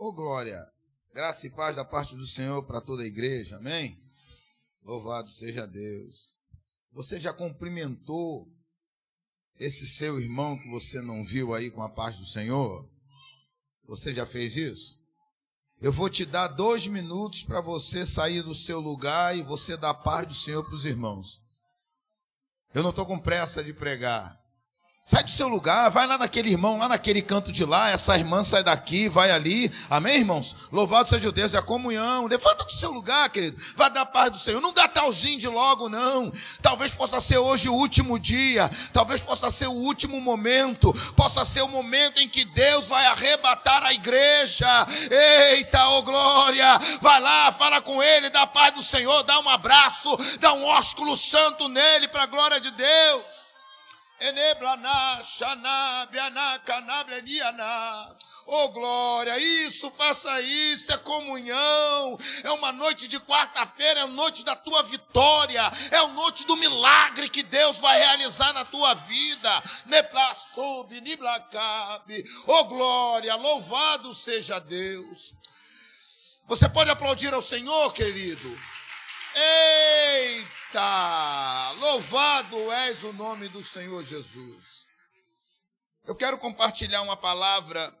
Ô glória, graça e paz da parte do Senhor para toda a igreja, amém? Louvado seja Deus. Você já cumprimentou esse seu irmão que você não viu aí com a paz do Senhor? Você já fez isso? Eu vou te dar dois minutos para você sair do seu lugar e você dar paz do Senhor para os irmãos. Eu não estou com pressa de pregar. Sai do seu lugar, vai lá naquele irmão, lá naquele canto de lá, essa irmã sai daqui, vai ali. Amém, irmãos? Louvado seja o Deus, é a comunhão. Levanta do seu lugar, querido. Vai dar paz do Senhor. Não dá talzinho de logo, não. Talvez possa ser hoje o último dia. Talvez possa ser o último momento. Possa ser o momento em que Deus vai arrebatar a igreja. Eita, ô oh glória. Vai lá, fala com ele, dá paz do Senhor, dá um abraço, dá um ósculo santo nele para a glória de Deus. Eneblana, Xaná, Bianá. Oh glória, isso, faça isso, é comunhão, é uma noite de quarta-feira, é a noite da tua vitória, é a noite do milagre que Deus vai realizar na tua vida. Niblacabe, oh glória, louvado seja Deus. Você pode aplaudir ao Senhor, querido? Eita! Eita! Louvado és o nome do Senhor Jesus. Eu quero compartilhar uma palavra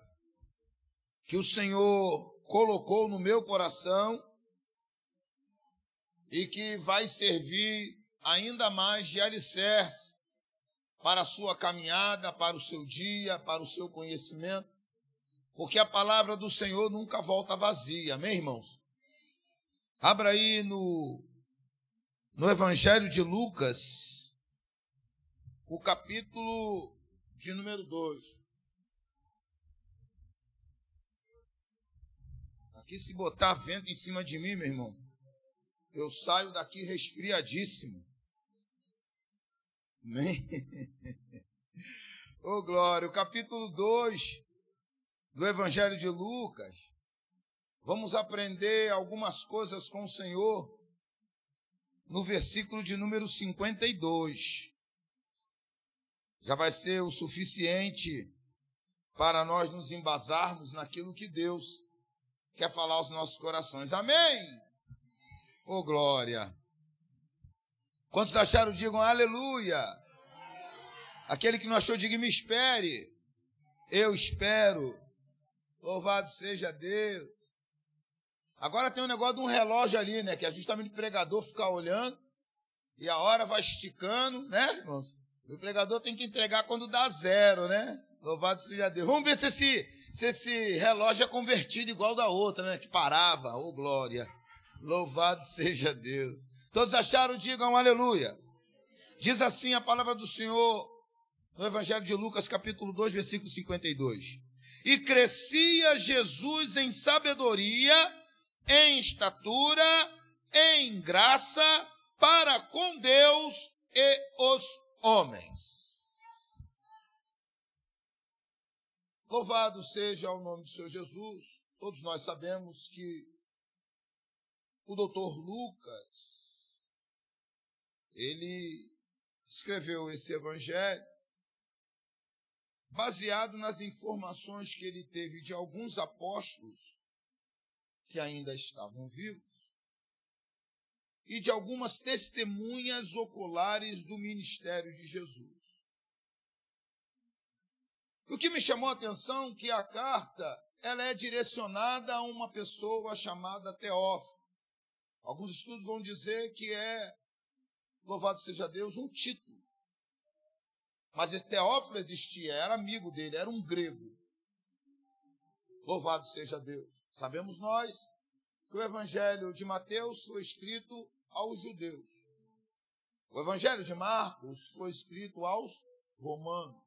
que o Senhor colocou no meu coração e que vai servir ainda mais de alicerce para a sua caminhada, para o seu dia, para o seu conhecimento, porque a palavra do Senhor nunca volta vazia, amém, irmãos? Abra aí no no Evangelho de Lucas, o capítulo de número 2. Aqui, se botar vento em cima de mim, meu irmão, eu saio daqui resfriadíssimo. Amém? Ô, oh, glória, o capítulo 2 do Evangelho de Lucas. Vamos aprender algumas coisas com o Senhor no versículo de número 52. Já vai ser o suficiente para nós nos embasarmos naquilo que Deus quer falar aos nossos corações. Amém? Oh, glória! Quantos acharam, digam aleluia. Aquele que não achou, diga me espere. Eu espero. Louvado seja Deus. Agora tem um negócio de um relógio ali, né? Que é justamente o pregador ficar olhando e a hora vai esticando, né, irmãos? O pregador tem que entregar quando dá zero, né? Louvado seja Deus. Vamos ver se esse, se esse relógio é convertido igual da outra, né? Que parava, ô oh, glória. Louvado seja Deus. Todos acharam? Digam aleluia. Diz assim a palavra do Senhor no Evangelho de Lucas, capítulo 2, versículo 52. E crescia Jesus em sabedoria em estatura, em graça, para com Deus e os homens. Louvado seja o nome do Senhor Jesus. Todos nós sabemos que o doutor Lucas, ele escreveu esse evangelho baseado nas informações que ele teve de alguns apóstolos que ainda estavam vivos e de algumas testemunhas oculares do ministério de Jesus. O que me chamou a atenção é que a carta ela é direcionada a uma pessoa chamada Teófilo. Alguns estudos vão dizer que é, louvado seja Deus, um título. Mas Teófilo existia, era amigo dele, era um grego. Louvado seja Deus. Sabemos nós que o Evangelho de Mateus foi escrito aos judeus. O Evangelho de Marcos foi escrito aos romanos.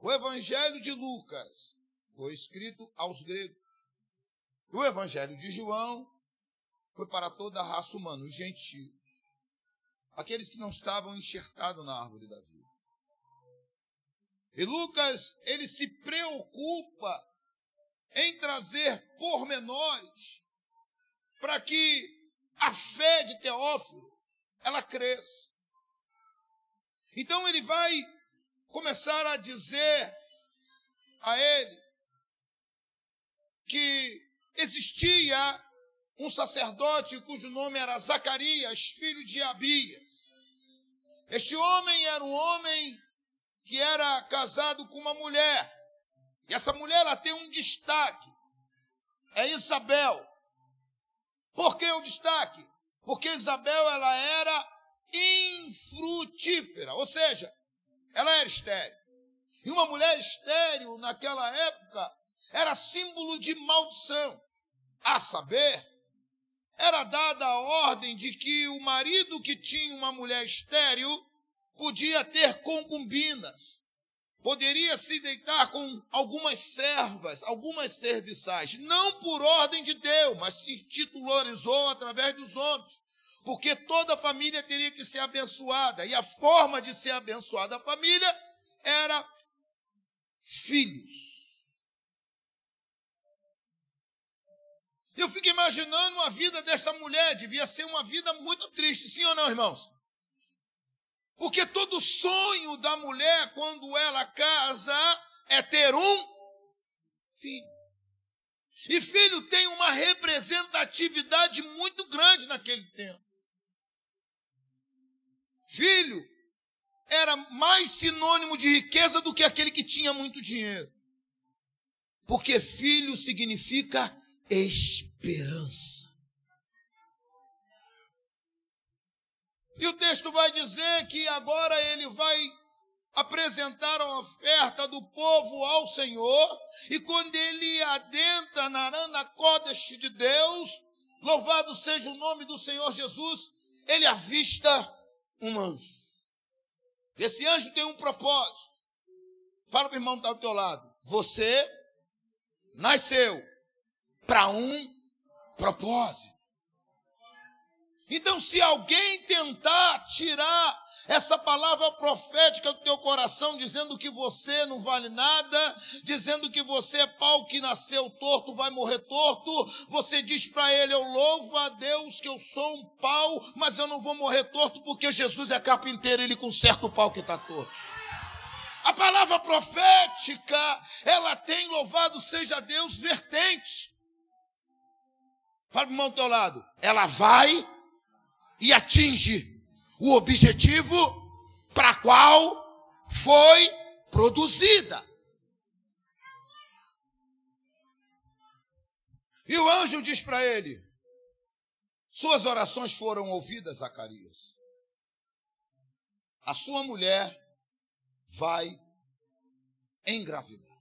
O Evangelho de Lucas foi escrito aos gregos. O Evangelho de João foi para toda a raça humana, os gentios. Aqueles que não estavam enxertados na árvore da vida. E Lucas, ele se preocupa em trazer pormenores para que a fé de Teófilo ela cresça. Então ele vai começar a dizer a ele que existia um sacerdote cujo nome era Zacarias, filho de Abias. Este homem era um homem que era casado com uma mulher. E essa mulher ela tem um destaque. É Isabel. Por que o destaque? Porque Isabel ela era infrutífera, ou seja, ela era estéril. E uma mulher estéril naquela época era símbolo de maldição. A saber, era dada a ordem de que o marido que tinha uma mulher estéril podia ter concubinas, poderia se deitar com algumas servas, algumas serviçais, não por ordem de Deus, mas se titularizou através dos homens, porque toda família teria que ser abençoada, e a forma de ser abençoada a família era filhos. Eu fico imaginando a vida desta mulher, devia ser uma vida muito triste, sim ou não, irmãos? Porque todo sonho da mulher, quando ela casa, é ter um filho. E filho tem uma representatividade muito grande naquele tempo. Filho era mais sinônimo de riqueza do que aquele que tinha muito dinheiro. Porque filho significa esperança. E o texto vai dizer que agora ele vai apresentar a oferta do povo ao Senhor, e quando ele adentra na Arana Kodesh de Deus, louvado seja o nome do Senhor Jesus, ele avista um anjo. Esse anjo tem um propósito. Fala para o irmão que está ao teu lado. Você nasceu para um propósito. Então, se alguém tentar tirar essa palavra profética do teu coração, dizendo que você não vale nada, dizendo que você é pau que nasceu torto, vai morrer torto, você diz para ele: Eu louvo a Deus que eu sou um pau, mas eu não vou morrer torto porque Jesus é carpinteiro, ele conserta o pau que está torto. A palavra profética, ela tem louvado seja Deus vertente. Fala para o irmão do teu lado. Ela vai e atinge o objetivo para qual foi produzida. E o anjo diz para ele: Suas orações foram ouvidas, Zacarias. A sua mulher vai engravidar.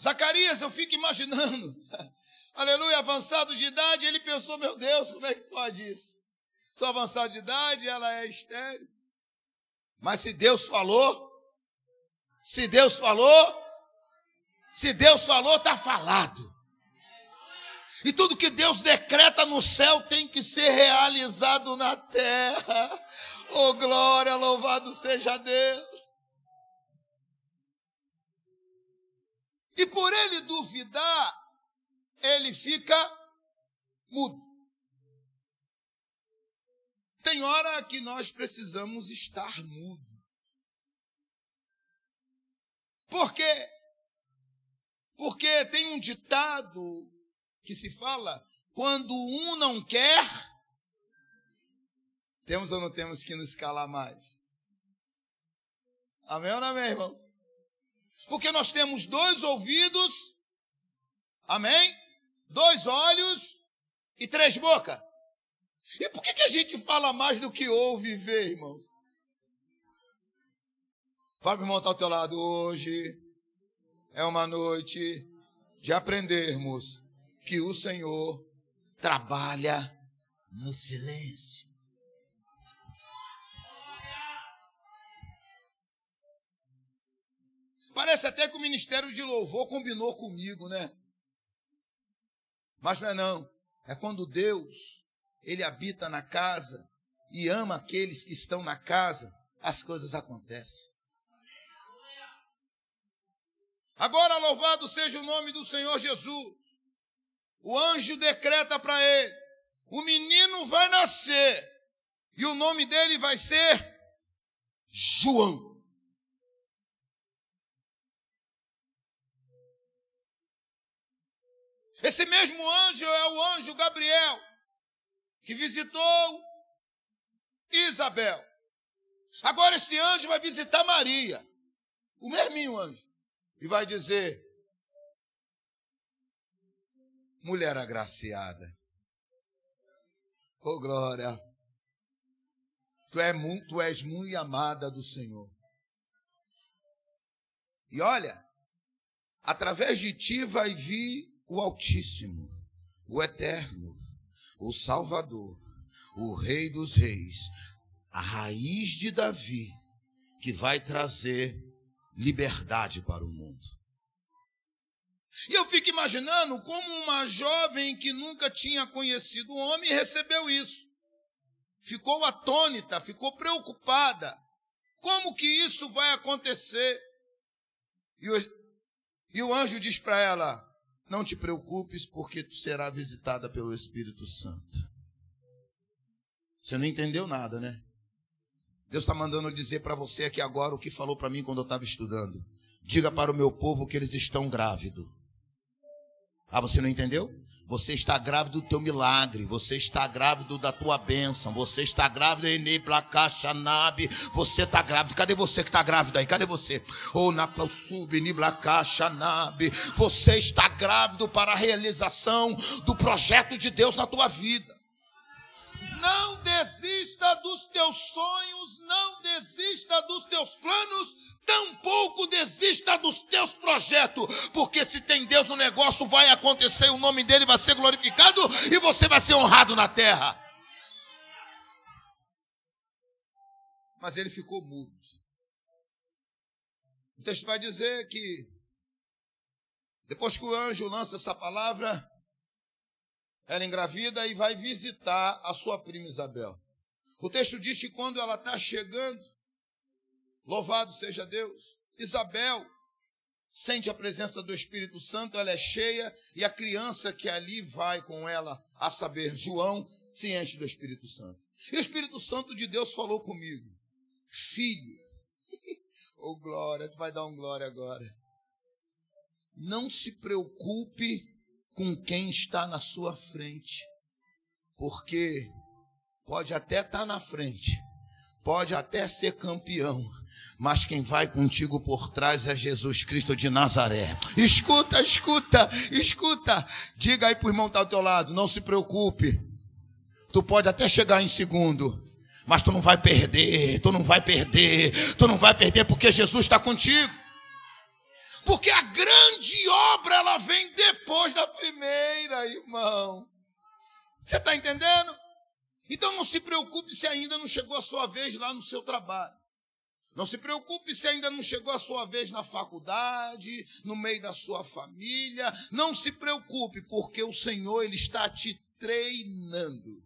Zacarias, eu fico imaginando aleluia, avançado de idade, ele pensou, meu Deus, como é que pode isso? Sou avançado de idade, ela é estéreo. Mas se Deus falou, se Deus falou, se Deus falou, está falado. E tudo que Deus decreta no céu tem que ser realizado na terra. Oh glória, louvado seja Deus. E por ele duvidar, ele fica mudo. Tem hora que nós precisamos estar mudo. Por quê? Porque tem um ditado que se fala: quando um não quer, temos ou não temos que nos calar mais? Amém ou não amém, irmãos? Porque nós temos dois ouvidos, amém? Dois olhos e três bocas. E por que, que a gente fala mais do que ouve e vê, irmãos? Fala para o irmão estar ao teu lado hoje. É uma noite de aprendermos que o Senhor trabalha no silêncio. Parece até que o ministério de louvor combinou comigo, né? Mas não é não. É quando Deus, ele habita na casa e ama aqueles que estão na casa, as coisas acontecem. Agora louvado seja o nome do Senhor Jesus. O anjo decreta para ele: o menino vai nascer e o nome dele vai ser João. Esse mesmo anjo é o anjo Gabriel, que visitou Isabel. Agora esse anjo vai visitar Maria, o mesmo anjo, e vai dizer: mulher agraciada, oh glória, tu, é tu és muito amada do Senhor. E olha, através de ti vai vir o Altíssimo, o Eterno, o Salvador, o Rei dos Reis, a raiz de Davi, que vai trazer liberdade para o mundo. E eu fico imaginando como uma jovem que nunca tinha conhecido o homem recebeu isso. Ficou atônita, ficou preocupada. Como que isso vai acontecer? E o, e o anjo diz para ela: Não te preocupes, porque tu será visitada pelo Espírito Santo. Você não entendeu nada, né? Deus está mandando dizer para você aqui agora o que falou para mim quando eu estava estudando. Diga para o meu povo que eles estão grávidos. Ah, você não entendeu? Você está grávido do teu milagre, você está grávido da tua bênção, você está grávido em Nabi, você está grávido. Cadê você que está grávido aí? Cadê você? Ou na Nabi, você está grávido para a realização do projeto de Deus na tua vida. Não desista dos teus sonhos, não desista dos teus planos, tampouco desista dos teus projetos, porque se tem Deus no negócio, vai acontecer, o nome dele vai ser glorificado e você vai ser honrado na terra. Mas ele ficou mudo. O texto vai dizer que, depois que o anjo lança essa palavra, ela engravida e vai visitar a sua prima Isabel. O texto diz que quando ela está chegando, louvado seja Deus, Isabel sente a presença do Espírito Santo, ela é cheia, e a criança que ali vai com ela, a saber, João, se enche do Espírito Santo. E o Espírito Santo de Deus falou comigo, filho, oh glória, tu vai dar um glória agora. Não se preocupe com quem está na sua frente. Porque pode até estar tá na frente, pode até ser campeão, mas quem vai contigo por trás é Jesus Cristo de Nazaré. Escuta, escuta, escuta. Diga aí para o irmão que está ao teu lado, não se preocupe. Tu pode até chegar em segundo, mas tu não vai perder, tu não vai perder, tu não vai perder porque Jesus está contigo. Porque a grande obra ela vem depois da primeira, irmão. Você está entendendo? Então não se preocupe se ainda não chegou a sua vez lá no seu trabalho. Não se preocupe se ainda não chegou a sua vez na faculdade, no meio da sua família. Não se preocupe, porque o Senhor ele está te treinando.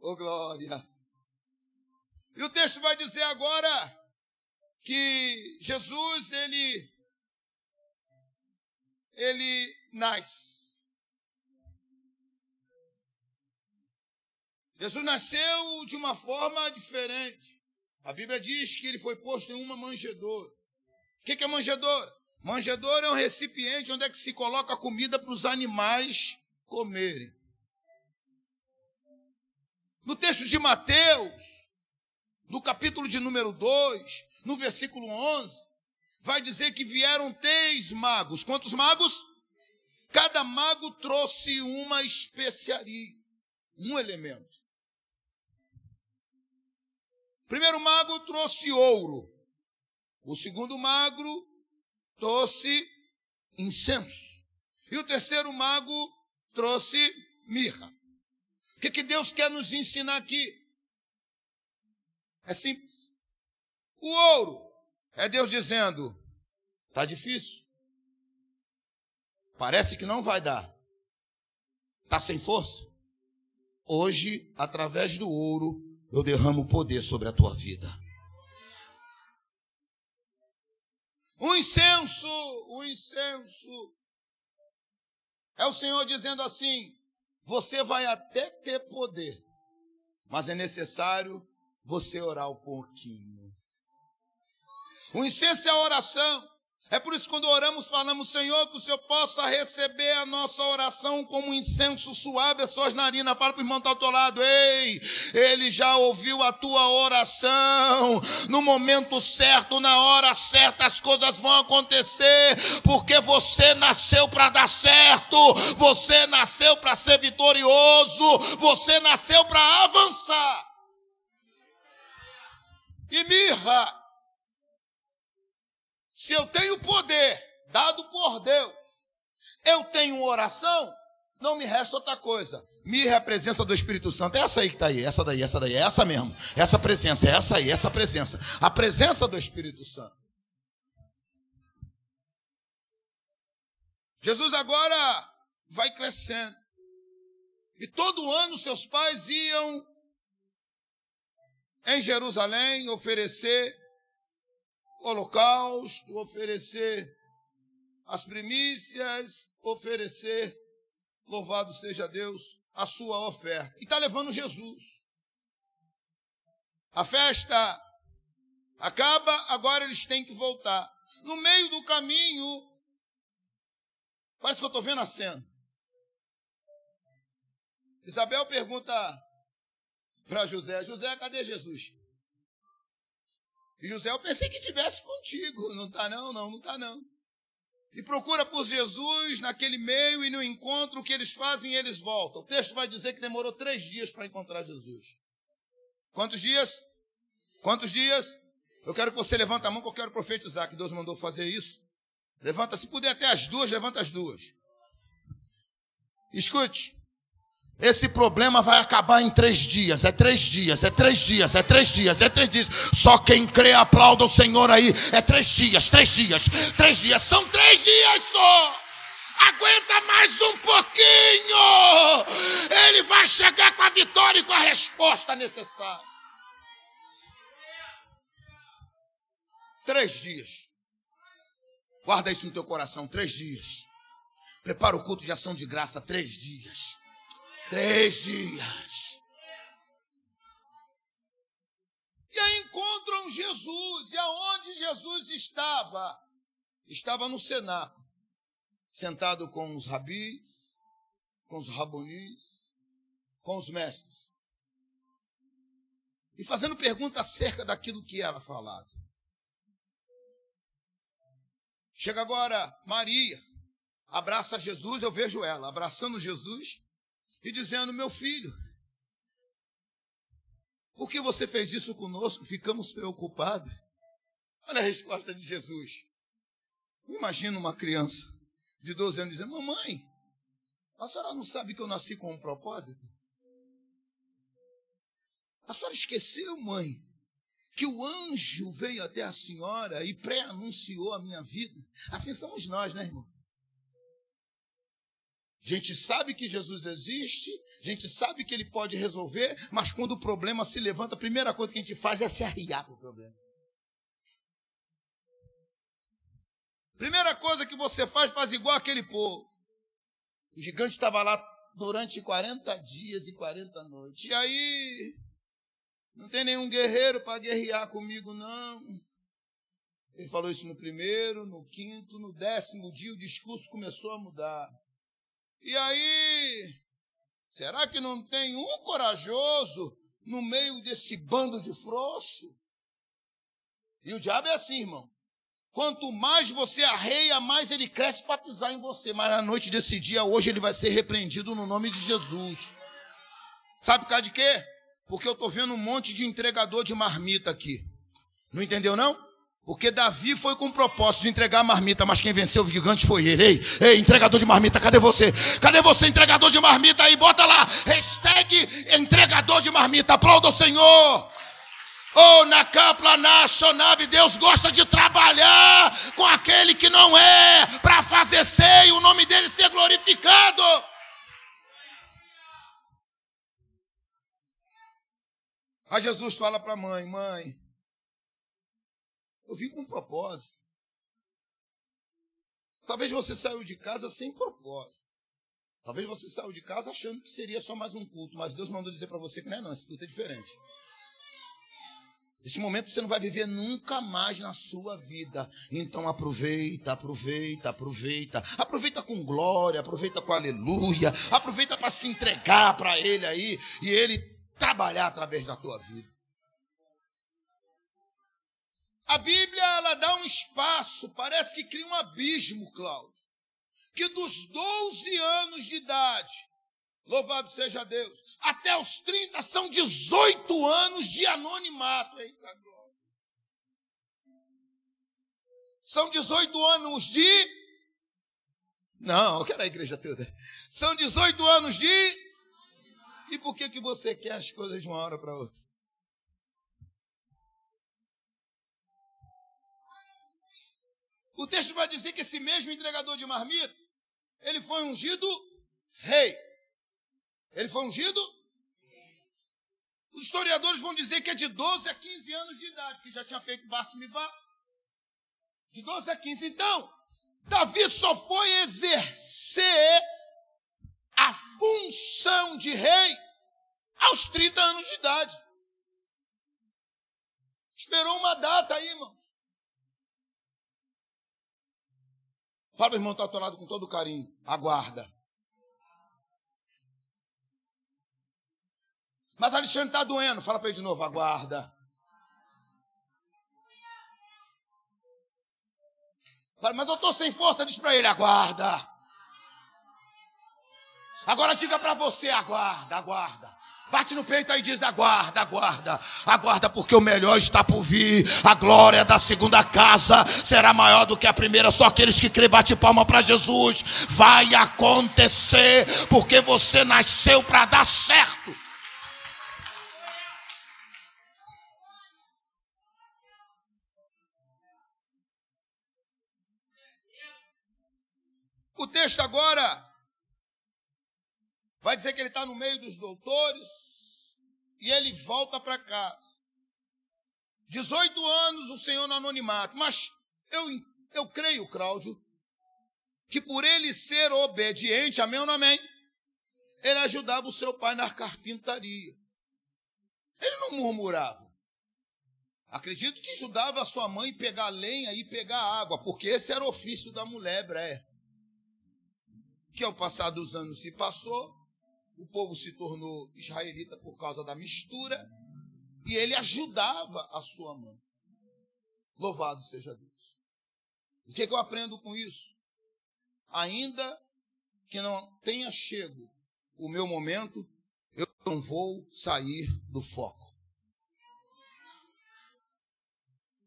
Oh glória! E o texto vai dizer agora que Jesus ele ele nasce. Jesus nasceu de uma forma diferente. A Bíblia diz que ele foi posto em uma manjedoura. O que é manjedoura? Manjedoura é um recipiente onde é que se coloca comida para os animais comerem. No texto de Mateus, no capítulo de número 2, no versículo 11, vai dizer que vieram três magos. Quantos magos? Cada mago trouxe uma especiaria, um elemento. O primeiro mago trouxe ouro. O segundo mago trouxe incenso. E o terceiro mago trouxe mirra. O que, que Deus quer nos ensinar aqui? É simples. O ouro é Deus dizendo: está difícil. Parece que não vai dar. Está sem força. Hoje, através do ouro, eu derramo poder sobre a tua vida. O incenso, o incenso. É o Senhor dizendo assim: você vai até ter poder, mas é necessário você orar um pouquinho. O incenso é a oração. É por isso que quando oramos, falamos, Senhor, que o Senhor possa receber a nossa oração como um incenso suave às suas narinas. Fala para o irmão que está ao teu lado, ei, ele já ouviu a tua oração. No momento certo, na hora certa, as coisas vão acontecer, porque você nasceu para dar certo, você nasceu para ser vitorioso, você nasceu para avançar. E mirra, se eu tenho poder dado por Deus, eu tenho oração, não me resta outra coisa. Me a presença do Espírito Santo. É essa aí que está aí, essa daí, essa daí, é essa mesmo. Essa presença, é essa aí, essa presença. A presença do Espírito Santo. Jesus agora vai crescendo. E todo ano seus pais iam em Jerusalém oferecer holocausto, oferecer as primícias, oferecer, louvado seja Deus, a sua oferta. E está levando Jesus. A festa acaba, agora eles têm que voltar. No meio do caminho, parece que eu estou vendo a cena. Isabel pergunta para José: José, cadê Jesus? E José, eu pensei que tivesse contigo. Não está não, não, não está não. E procura por Jesus naquele meio e no encontro, o que eles fazem, eles voltam. O texto vai dizer que demorou três dias para encontrar Jesus. Quantos dias? Quantos dias? Eu quero que você levanta a mão que eu quero profetizar que Deus mandou fazer isso. Levanta, se puder até as duas, levanta as duas. Escute. Esse problema vai acabar em três dias, é três dias, é três dias, é três dias, é três dias. Só quem crê aplauda o Senhor aí. É três dias, três dias, três dias, são três dias só. Aguenta mais um pouquinho. Ele vai chegar com a vitória e com a resposta necessária. Três dias. Guarda isso no teu coração, três dias. Prepara o culto de ação de graça, três dias. Três dias. E aí encontram Jesus. E aonde Jesus estava? Estava no cenáculo, sentado com os rabis, com os rabonis, com os mestres. E fazendo pergunta acerca daquilo que era falado. Chega agora Maria, abraça Jesus, eu vejo ela abraçando Jesus e dizendo: Meu filho, por que você fez isso conosco? Ficamos preocupados. Olha a resposta de Jesus. Imagina uma criança de 12 anos dizendo: Mamãe, a senhora não sabe que eu nasci com um propósito? A senhora esqueceu, mãe, que o anjo veio até a senhora e pré-anunciou a minha vida? Assim somos nós, né, irmão? A gente sabe que Jesus existe, a gente sabe que ele pode resolver, mas quando o problema se levanta, a primeira coisa que a gente faz é se arriar para o problema. Primeira coisa que você faz, faz igual aquele povo. O gigante estava lá durante 40 dias e 40 noites. E aí, não tem nenhum guerreiro para guerrear comigo, não. Ele falou isso no primeiro, no quinto, no décimo dia, o discurso começou a mudar. E aí, será que não tem um corajoso no meio desse bando de frouxo? E o diabo é assim, irmão. Quanto mais você arreia, mais ele cresce para pisar em você. Mas na noite desse dia, hoje, ele vai ser repreendido no nome de Jesus. Sabe por causa de quê? Porque eu estou vendo um monte de entregador de marmita aqui. Não entendeu, não? Porque Davi foi com o propósito de entregar a marmita, mas quem venceu o gigante foi ele. Ei, ei, entregador de marmita, cadê você? Cadê você, entregador de marmita aí? Bota lá, hashtag entregador de marmita, aplauda o Senhor. Oh, na Capla Nacional, Deus gosta de trabalhar com aquele que não é, para fazer ser e o nome dele ser glorificado. Aí Jesus fala para a mãe: Mãe, eu vim com um propósito. Talvez você saiu de casa sem propósito. Talvez você saiu de casa achando que seria só mais um culto, mas Deus mandou dizer para você que não é não, esse culto é diferente. Esse momento você não vai viver nunca mais na sua vida. Então aproveita, aproveita, aproveita. Aproveita com glória, aproveita com aleluia. Aproveita para se entregar para Ele aí e Ele trabalhar através da tua vida. A Bíblia ela dá um espaço, parece que cria um abismo, Cláudio. Que dos 12 anos de idade Louvado seja Deus. Até os 30 são 18 anos de anonimato. Eita glória. São 18 anos de. Não, eu quero a igreja toda. São 18 anos de. E por que, que você quer as coisas de uma hora para outra? O texto vai dizer que esse mesmo entregador de marmita, ele foi ungido rei. Ele foi ungido? Os historiadores vão dizer que é de 12 a 15 anos de idade, que já tinha feito Basmivá. De 12 a 15. Então, Davi só foi exercer a função de rei aos 30 anos de idade. Esperou uma data aí, irmãos. Fala, irmão, está ao lado com todo carinho. Aguarda. Mas Alexandre está doendo. Fala para ele de novo, aguarda. Fala, mas eu estou sem força, diz para ele, aguarda. Agora diga para você, aguarda, aguarda. Bate no peito e diz: aguarda, aguarda, aguarda, porque o melhor está por vir. A glória da segunda casa será maior do que a primeira. Só aqueles que crê, bate palma para Jesus. Vai acontecer, porque você nasceu para dar certo. O texto agora vai dizer que ele está no meio dos doutores e ele volta para casa. 18 anos o Senhor no anonimato, mas eu, eu creio, Cláudio, que por ele ser obediente, amém ou não amém? Ele ajudava o seu pai na carpintaria. Ele não murmurava. Acredito que ajudava a sua mãe pegar lenha e pegar água, porque esse era o ofício da mulher hebreia que ao passar dos anos se passou, o povo se tornou israelita por causa da mistura, e ele ajudava a sua mãe. Louvado seja Deus. O que, é que eu aprendo com isso? Ainda que não tenha chego o meu momento, eu não vou sair do foco.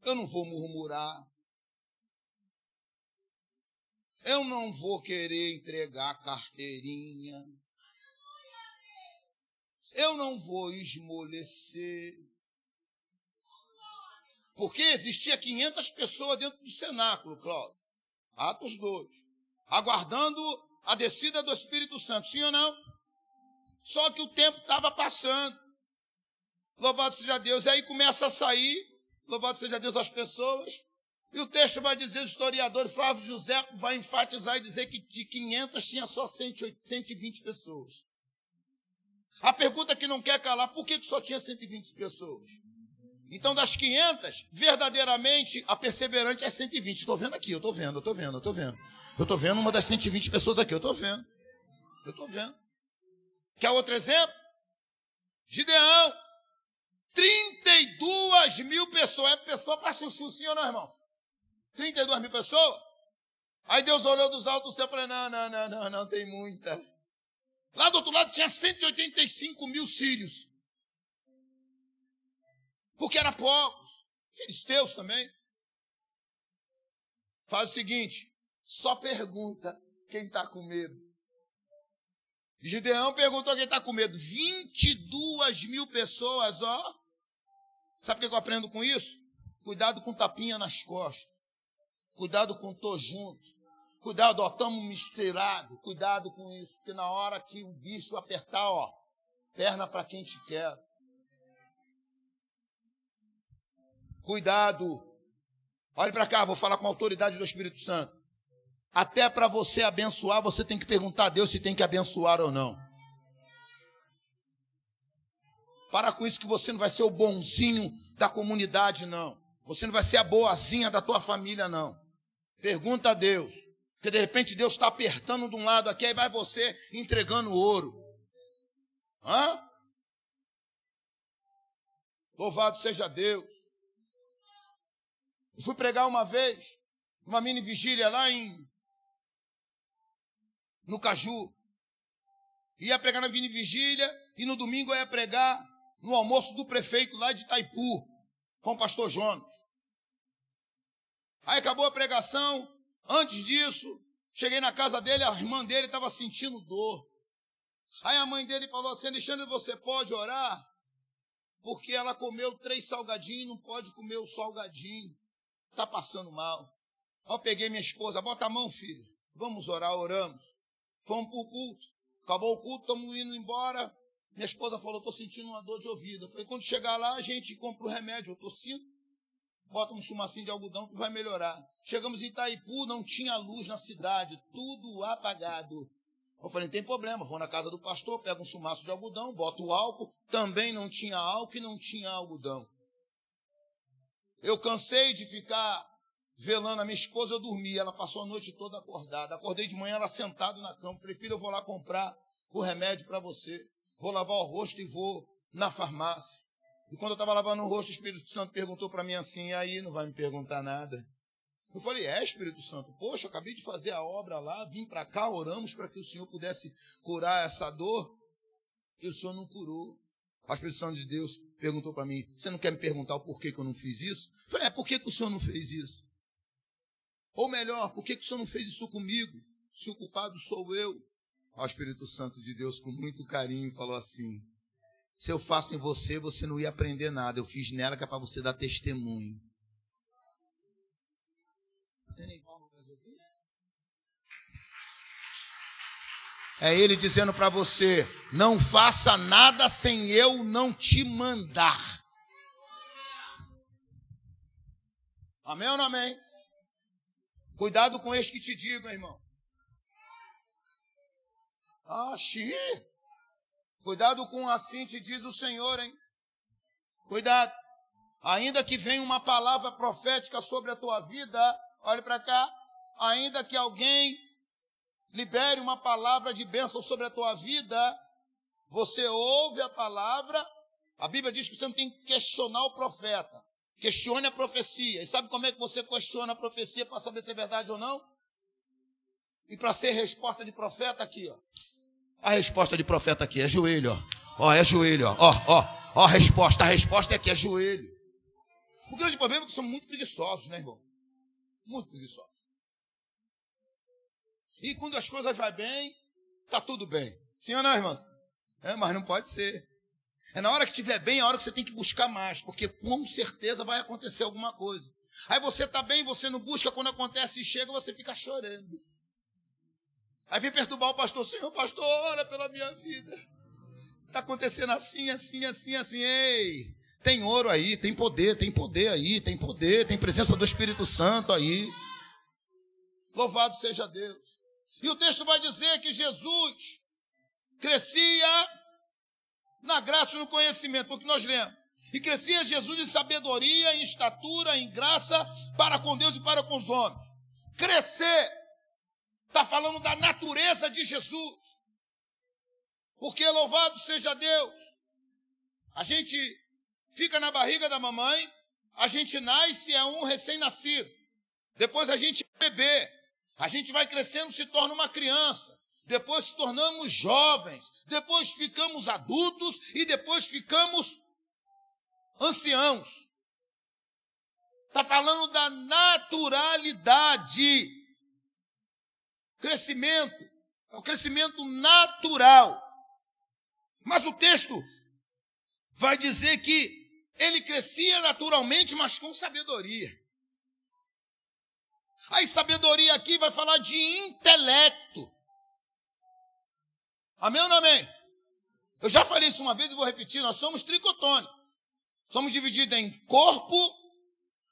Eu não vou murmurar, eu não vou querer entregar carteirinha. Eu não vou esmolecer. Porque existia 500 pessoas dentro do cenáculo, Cláudio. Atos 2. Aguardando a descida do Espírito Santo, sim ou não? Só que o tempo estava passando. Louvado seja Deus. E aí começa a sair, louvado seja Deus, as pessoas. E o texto vai dizer, o historiador Flávio José vai enfatizar e dizer que de 500 tinha só 120 pessoas. A pergunta que não quer calar, por que só tinha 120 pessoas? Então, das 500, verdadeiramente, a perseverante é 120. Estou vendo aqui, eu estou vendo, eu estou vendo, eu estou vendo. Eu estou vendo uma das 120 pessoas aqui, eu estou vendo. Eu estou vendo. Quer outro exemplo? Gideão. 32 mil pessoas. É pessoa para chuchu, sim ou não, irmão? 32 mil pessoas. Aí Deus olhou dos altos e falou: não, não, não, não, não, tem muita. Lá do outro lado tinha 185 mil sírios. Porque era poucos. Filisteus também. Faz o seguinte: só pergunta quem está com medo. Gideão perguntou quem está com medo. 22 mil pessoas, ó. Sabe o que eu aprendo com isso? Cuidado com tapinha nas costas. Cuidado com tô junto. Cuidado, ó, estamos misturados. Cuidado com isso, porque na hora que o bicho apertar, ó, perna para quem te quer. Cuidado. Olhe para cá, vou falar com a autoridade do Espírito Santo. Até para você abençoar, você tem que perguntar a Deus se tem que abençoar ou não. Para com isso que você não vai ser o bonzinho da comunidade, não. Você não vai ser a boazinha da tua família, não. Pergunta a Deus. Porque de repente Deus está apertando de um lado aqui, aí vai você entregando ouro. Hã? Louvado seja Deus. Eu fui pregar uma vez, uma mini vigília lá em no Caju. Ia pregar na mini vigília e no domingo eu ia pregar no almoço do prefeito lá de Itaipu, com o pastor Jonas. Aí acabou a pregação. Antes disso, cheguei na casa dele, a irmã dele estava sentindo dor. Aí a mãe dele falou assim: Alexandre, você pode orar? Porque ela comeu três salgadinhos e não pode comer o salgadinho. Está passando mal. Aí eu peguei minha esposa, bota a mão, filha. Vamos orar, oramos. Fomos para o culto. Acabou o culto, estamos indo embora. Minha esposa falou, estou sentindo uma dor de ouvido. Eu falei, quando chegar lá, a gente compra o remédio. Eu estou sentindo. Bota um chumacinho de algodão que vai melhorar. Chegamos em Itaipu, não tinha luz na cidade, tudo apagado. Eu falei, não tem problema, vou na casa do pastor, pego um chumaço de algodão, boto o álcool. Também não tinha álcool e não tinha algodão. Eu cansei de ficar velando a minha esposa, eu dormi. Ela passou a noite toda acordada. Acordei de manhã, ela sentada na cama. Falei, filho, eu vou lá comprar o remédio para você. Vou lavar o rosto e vou na farmácia. E quando eu estava lavando o rosto, o Espírito Santo perguntou para mim assim: e aí, não vai me perguntar nada? Eu falei: é, Espírito Santo, poxa, acabei de fazer a obra lá, vim para cá, oramos para que o Senhor pudesse curar essa dor. E o Senhor não curou. O Espírito Santo de Deus perguntou para mim: Você não quer me perguntar o porquê que eu não fiz isso? Eu falei: É, por que, que o Senhor não fez isso? Ou melhor, por que, que o Senhor não fez isso comigo? Se o culpado sou eu. O Espírito Santo de Deus, com muito carinho, falou assim: Se eu faço em você, você não ia aprender nada. Eu fiz nela que é para você dar testemunho. É ele dizendo para você: não faça nada sem eu não te mandar. Amém ou não amém? Cuidado com este que te digo, irmão. Ah, xi. Cuidado com assim te diz o Senhor, hein? Cuidado. Ainda que venha uma palavra profética sobre a tua vida, olhe para cá. Ainda que alguém libere uma palavra de bênção sobre a tua vida, você ouve a palavra, a Bíblia diz que você não tem que questionar o profeta. Questione a profecia. E sabe como é que você questiona a profecia para saber se é verdade ou não? E para ser resposta de profeta aqui, ó. A resposta de profeta aqui é joelho, ó. Ó, é joelho, ó. Ó, ó, a resposta. A resposta é aqui, é joelho. O grande problema é que somos muito preguiçosos, né, irmão? Muito preguiçosos. E quando as coisas vão bem, tá tudo bem. Sim ou não, irmãs? É, mas não pode ser. É na hora que estiver bem, é a hora que você tem que buscar mais, porque com certeza vai acontecer alguma coisa. Aí você está bem, você não busca, quando acontece e chega, você fica chorando. Aí vem perturbar o pastor, Senhor, pastor, ora pela minha vida. Está acontecendo assim, assim, assim, assim. Ei, tem ouro aí, tem poder, tem poder aí, tem poder, tem presença do Espírito Santo aí. Louvado seja Deus. E o texto vai dizer que Jesus crescia na graça e no conhecimento, porque nós lemos. E crescia Jesus em sabedoria, em estatura, em graça para com Deus e para com os homens. Crescer está falando da natureza de Jesus. Porque louvado seja Deus. A gente fica na barriga da mamãe, a gente nasce é um recém-nascido. Depois a gente é bebê. A gente vai crescendo, se torna uma criança. Depois se tornamos jovens. Depois ficamos adultos. E depois ficamos anciãos. Está falando da naturalidade. Crescimento. É o crescimento natural. Mas o texto vai dizer que ele crescia naturalmente, mas com sabedoria. Aí, sabedoria aqui vai falar de intelecto. Amém ou não amém? Eu já falei isso uma vez e vou repetir: nós somos tricotônicos. Somos divididos em corpo,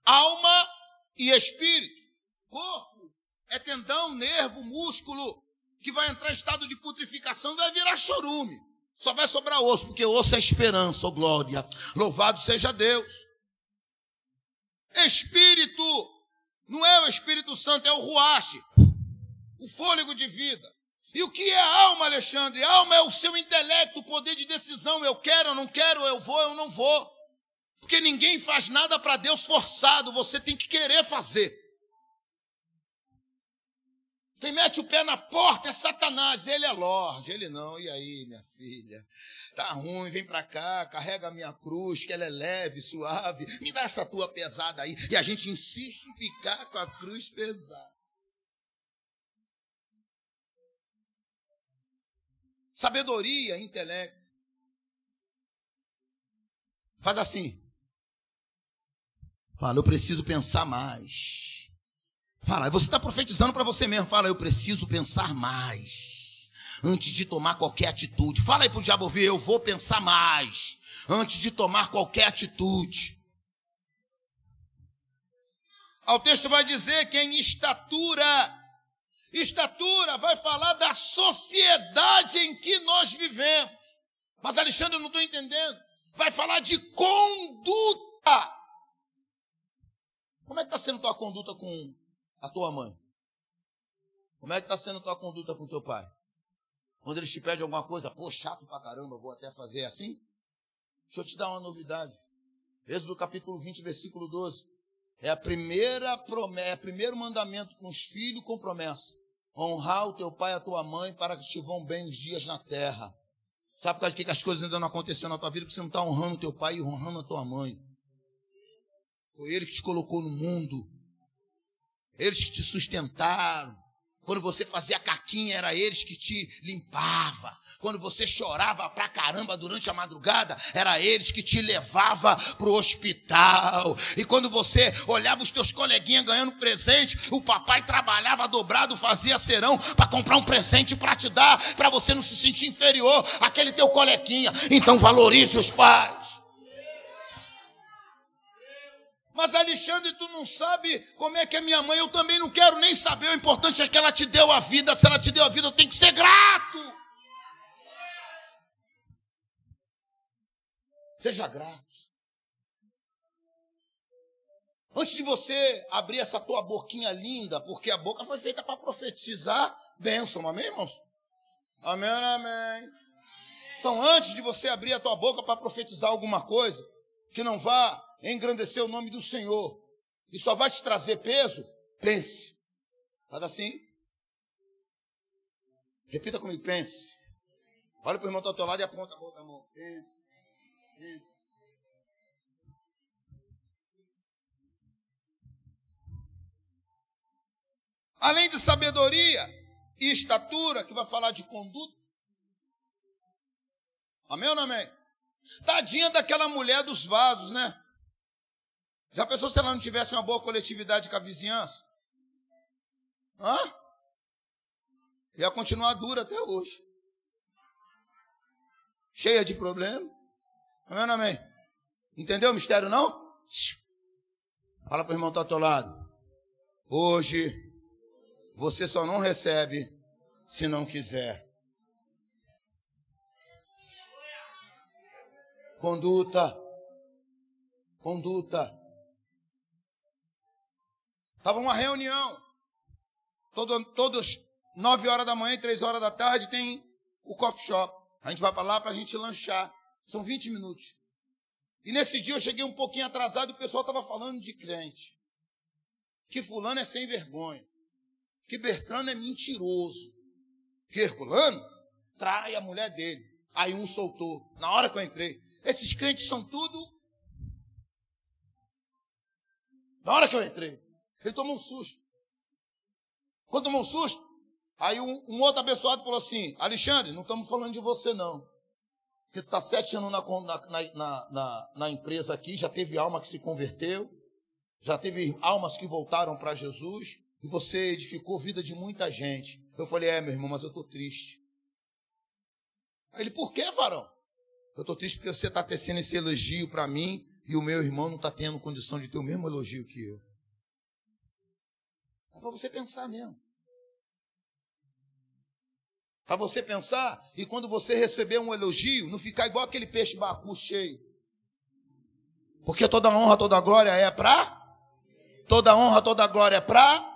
alma e espírito. Corpo é tendão, nervo, músculo, que vai entrar em estado de putrificação e vai virar chorume. Só vai sobrar osso, porque osso é esperança, oh glória. Louvado seja Deus. Espírito, não é o Espírito Santo, é o ruache, o fôlego de vida. E o que é alma, Alexandre? Alma é o seu intelecto, o poder de decisão. Eu quero, eu não quero, eu vou, eu não vou. Porque ninguém faz nada para Deus forçado, você tem que querer fazer. Quem mete o pé na porta é Satanás, ele é Lorde, ele não. E aí, minha filha? Tá ruim, vem para cá, carrega a minha cruz, que ela é leve, suave. Me dá essa tua pesada aí. E a gente insiste em ficar com a cruz pesada. Sabedoria, intelecto. Faz assim. Fala, eu preciso pensar mais. Fala, você está profetizando para você mesmo. Fala, eu preciso pensar mais. Antes de tomar qualquer atitude. Fala aí para o diabo ouvir, eu vou pensar mais. Antes de tomar qualquer atitude. O texto vai dizer que em estatura Estatura vai falar da sociedade em que nós vivemos. Mas, Alexandre, eu não estou entendendo. Vai falar de conduta. Como é que está sendo tua conduta com a tua mãe? Como é que está sendo tua conduta com teu pai? Quando eles te pedem alguma coisa, pô, chato pra caramba, vou até fazer assim. Deixa eu te dar uma novidade. Êxodo capítulo 20, versículo 12. É a primeira promessa, é o primeiro mandamento com os filhos com promessa honrar o teu pai e a tua mãe para que te vão bem os dias na terra. Sabe por causa de que as coisas ainda não aconteceram na tua vida? Porque você não está honrando o teu pai e honrando a tua mãe. Foi ele que te colocou no mundo. Eles que te sustentaram. Quando você fazia caquinha, era eles que te limpava. Quando você chorava pra caramba durante a madrugada, era eles que te levava pro hospital. E quando você olhava os teus coleguinhas ganhando presente, o papai trabalhava dobrado, fazia serão para comprar um presente para te dar, para você não se sentir inferior àquele teu coleguinha. Então valorize os pais. Mas Alexandre, tu não sabe como é que é minha mãe, eu também não quero nem saber. O importante é que ela te deu a vida. Se ela te deu a vida, eu tenho que ser grato. Seja grato. Antes de você abrir essa tua boquinha linda, porque a boca foi feita para profetizar bênção, amém, irmãos? Amém, amém. Então, antes de você abrir a tua boca para profetizar alguma coisa, que não vá engrandecer o nome do Senhor e só vai te trazer peso, pense. Faz assim. Repita comigo, pense. Olha para o irmão está ao teu lado e aponta a outra mão. Pense. Pense. Além de sabedoria e estatura, que vai falar de conduta. Amém ou não amém? Tadinha daquela mulher dos vasos, né? Já pensou se ela não tivesse uma boa coletividade com a vizinhança? Hã? Ia continuar dura até hoje. Cheia de problema. Amém ou amém? Entendeu o mistério, não? Fala para o irmão que está ao teu lado. Hoje, você só não recebe se não quiser. Conduta. Conduta. Estava uma reunião. Todo, todos, nove horas da manhã e três horas da tarde, tem o coffee shop. A gente vai para lá para a gente lanchar. São 20 minutos. E nesse dia eu cheguei um pouquinho atrasado e o pessoal estava falando de crente. Que fulano é sem vergonha. Que Bertrano é mentiroso. Que Herculano trai a mulher dele. Aí um soltou. Na hora que eu entrei. Esses crentes são tudo. Na hora que eu entrei. Ele tomou um susto. Quando tomou um susto, aí um, um outro abençoado falou assim: Alexandre, não estamos falando de você, não. Porque tu está sete anos na, na, na, na, na empresa aqui, já teve alma que se converteu, já teve almas que voltaram para Jesus, e você edificou a vida de muita gente. Eu falei: É, meu irmão, mas eu estou triste. Aí ele: Por que, varão? Eu estou triste porque você está tecendo esse elogio para mim e o meu irmão não está tendo condição de ter o mesmo elogio que eu. Para você pensar mesmo. Para você pensar e quando você receber um elogio, não ficar igual aquele peixe bacu cheio. Porque toda honra, toda glória é para toda honra, toda glória é para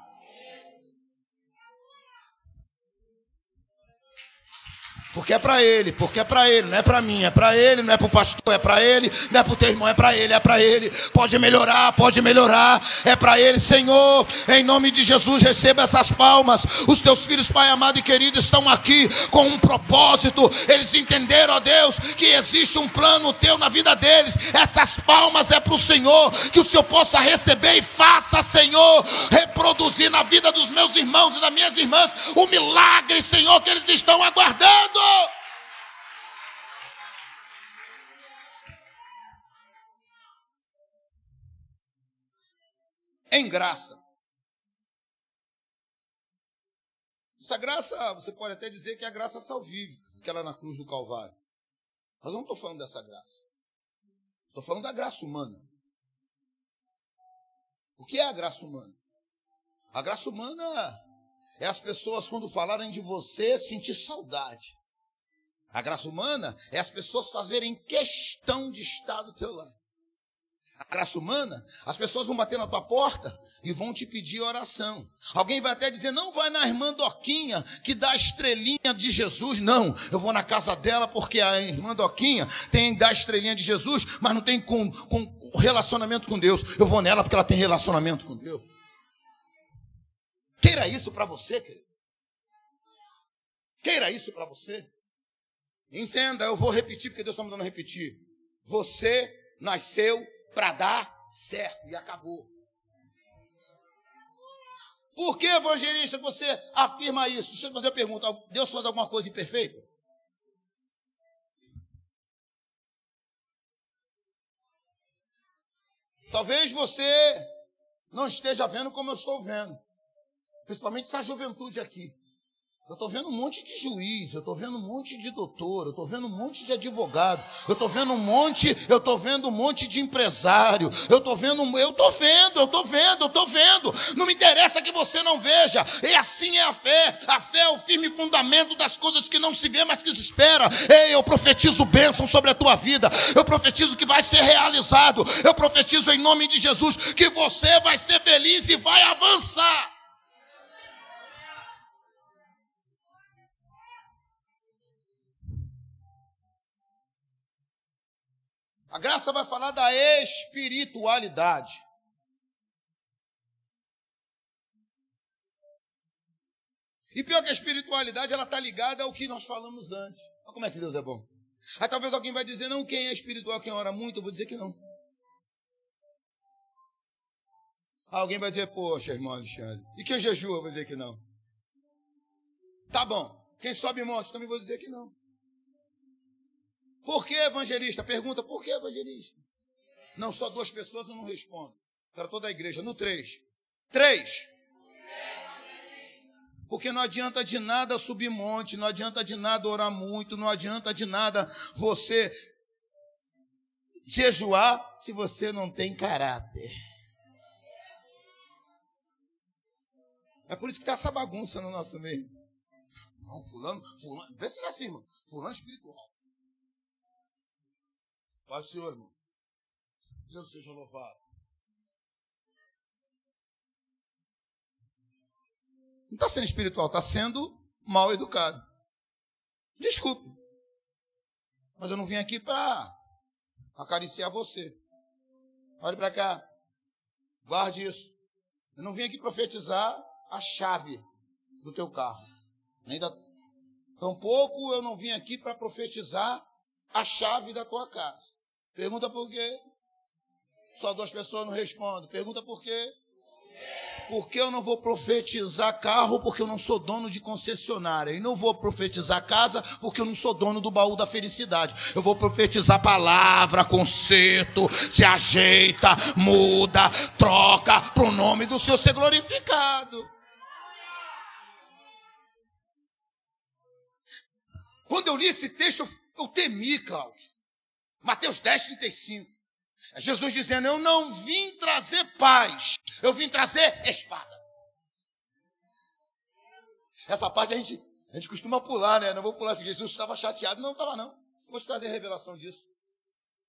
Porque é para ele, porque é para ele, não é para mim, é para ele, não é para o pastor, é para ele, não é para o teu irmão, é para ele, é para ele. Pode melhorar, pode melhorar, é para ele, Senhor. Em nome de Jesus, receba essas palmas. Os teus filhos, Pai amado e querido, estão aqui com um propósito. Eles entenderam, ó Deus, que existe um plano teu na vida deles. Essas palmas é para o Senhor, que o Senhor possa receber e faça, Senhor, reproduzir na vida dos meus irmãos e das minhas irmãs o milagre, Senhor, que eles estão aguardando. Em graça. Essa graça, você pode até dizer que é a graça salvífica, aquela na cruz do Calvário. Mas eu não estou falando dessa graça. Estou falando da graça humana. O que é a graça humana? A graça humana é as pessoas, quando falarem de você, sentir saudade. A graça humana é as pessoas fazerem questão de estar do teu lado. A graça humana, as pessoas vão bater na tua porta e vão te pedir oração. Alguém vai até dizer: não vai na irmã Doquinha que dá a estrelinha de Jesus. Não, eu vou na casa dela porque a irmã Doquinha tem da estrelinha de Jesus, mas não tem com, com relacionamento com Deus. Eu vou nela porque ela tem relacionamento com Deus. Queira isso para você, querido. Queira isso para você. Entenda, eu vou repetir porque Deus está mandando repetir. Você nasceu para dar certo e acabou. Por que, evangelista, você afirma isso? Deixa eu fazer uma pergunta. Deus faz alguma coisa imperfeita? Talvez você não esteja vendo como eu estou vendo. Principalmente essa juventude aqui. Eu estou vendo um monte de juiz, eu estou vendo um monte de doutor, eu estou vendo um monte de advogado, eu estou vendo um monte, eu estou vendo um monte de empresário, eu estou vendo, eu estou vendo, eu estou vendo, eu estou vendo. Não me interessa que você não veja. E assim é a fé. A fé é o firme fundamento das coisas que não se vê, mas que se espera. Ei, eu profetizo bênção sobre a tua vida. Eu profetizo que vai ser realizado. Eu profetizo em nome de Jesus que você vai ser feliz e vai avançar. A graça vai falar da espiritualidade. E pior que a espiritualidade, ela está ligada ao que nós falamos antes. Olha como é que Deus é bom. Aí talvez alguém vai dizer, não, quem é espiritual, quem ora muito, eu vou dizer que não. Alguém vai dizer, poxa, irmão Alexandre, e quem jejua, eu vou dizer que não. Tá bom, quem sobe monte, também vou dizer que não. Por que evangelista? Pergunta, por que evangelista? Não, só duas pessoas eu não respondo. Para toda a igreja. No três. Três. Porque não adianta de nada subir monte, não adianta de nada orar muito, não adianta de nada você jejuar se você não tem caráter. É por isso que está essa bagunça no nosso meio. Não, fulano, fulano, vê se é assim, irmão. Fulano espiritual. Paz do Senhor, irmão. Deus seja louvado. Não está sendo espiritual, está sendo mal educado. Desculpe. Mas eu não vim aqui para acariciar você. Olhe para cá. Guarde isso. Eu não vim aqui profetizar a chave do teu carro. Nem. Tampouco eu não vim aqui para profetizar a chave da tua casa. Pergunta por quê? Só duas pessoas não respondem. Pergunta por quê? Por que eu não vou profetizar carro porque eu não sou dono de concessionária? E não vou profetizar casa porque eu não sou dono do baú da felicidade. Eu vou profetizar palavra, conserto, se ajeita, muda, troca para o nome do Senhor ser glorificado. Quando eu li esse texto, eu temi, Cláudio. Mateus 10, 35. É Jesus dizendo: Eu não vim trazer paz, eu vim trazer espada. Essa parte a gente, A gente costuma pular, né? Não vou pular assim. Jesus estava chateado. Não estava, não. Vou te trazer a revelação disso.